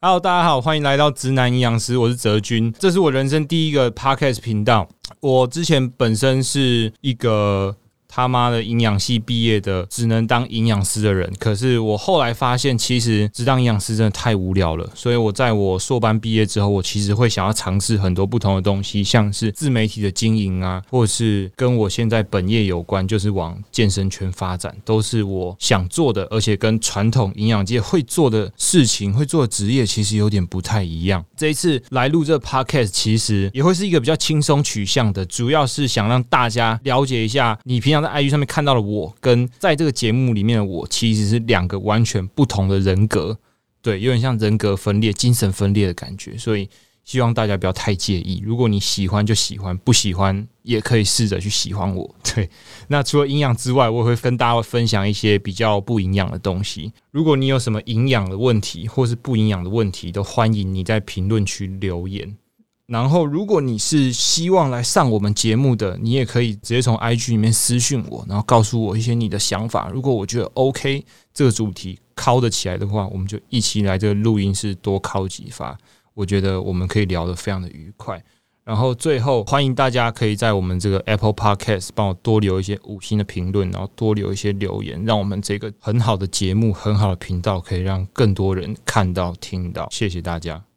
Hello，大家好，欢迎来到直男营养师，我是泽君，这是我人生第一个 Podcast 频道。我之前本身是一个。他妈的营养系毕业的，只能当营养师的人。可是我后来发现，其实只当营养师真的太无聊了。所以我在我硕班毕业之后，我其实会想要尝试很多不同的东西，像是自媒体的经营啊，或是跟我现在本业有关，就是往健身圈发展，都是我想做的，而且跟传统营养界会做的事情、会做的职业其实有点不太一样。这一次来录这 podcast，其实也会是一个比较轻松取向的，主要是想让大家了解一下你平常。在 IG 上面看到了我，跟在这个节目里面的我，其实是两个完全不同的人格，对，有点像人格分裂、精神分裂的感觉，所以希望大家不要太介意。如果你喜欢就喜欢，不喜欢也可以试着去喜欢我。对，那除了营养之外，我也会跟大家分享一些比较不营养的东西。如果你有什么营养的问题，或是不营养的问题，都欢迎你在评论区留言。然后，如果你是希望来上我们节目的，你也可以直接从 IG 里面私讯我，然后告诉我一些你的想法。如果我觉得 OK，这个主题敲得起来的话，我们就一起来这个录音室多敲几发。我觉得我们可以聊得非常的愉快。然后最后，欢迎大家可以在我们这个 Apple Podcast 帮我多留一些五星的评论，然后多留一些留言，让我们这个很好的节目、很好的频道可以让更多人看到、听到。谢谢大家。